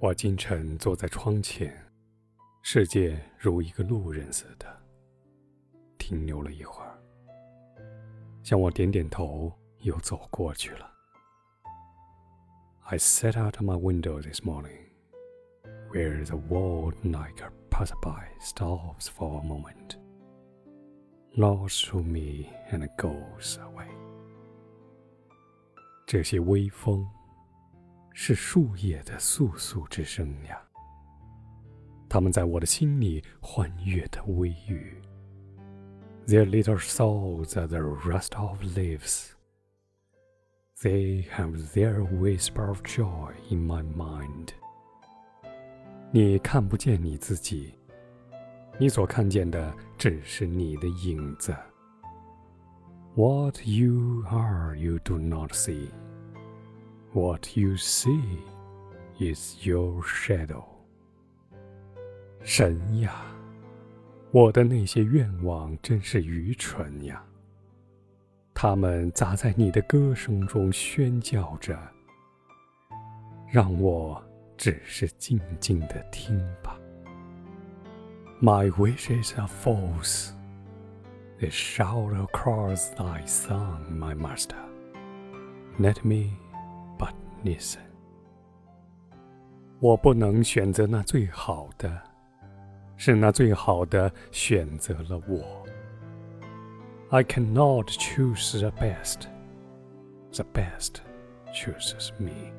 我今晨坐在窗前，世界如一个路人似的停留了一会儿，向我点点头，又走过去了。I sat out of my window this morning, where the world like a passerby stops for a moment, looks through me and goes away. 这些微风。是树叶的簌簌之声呀，它们在我的心里欢悦的微语。Their little souls are the rust of leaves. They have their whisper of joy in my mind. 你看不见你自己，你所看见的只是你的影子。What you are, you do not see. What you see is your shadow。神呀，我的那些愿望真是愚蠢呀！他们砸在你的歌声中喧叫着，让我只是静静的听吧。My wishes are false. They shout across thy song, my master. Let me. Listen，我不能选择那最好的，是那最好的选择了我。I cannot choose the best, the best chooses me.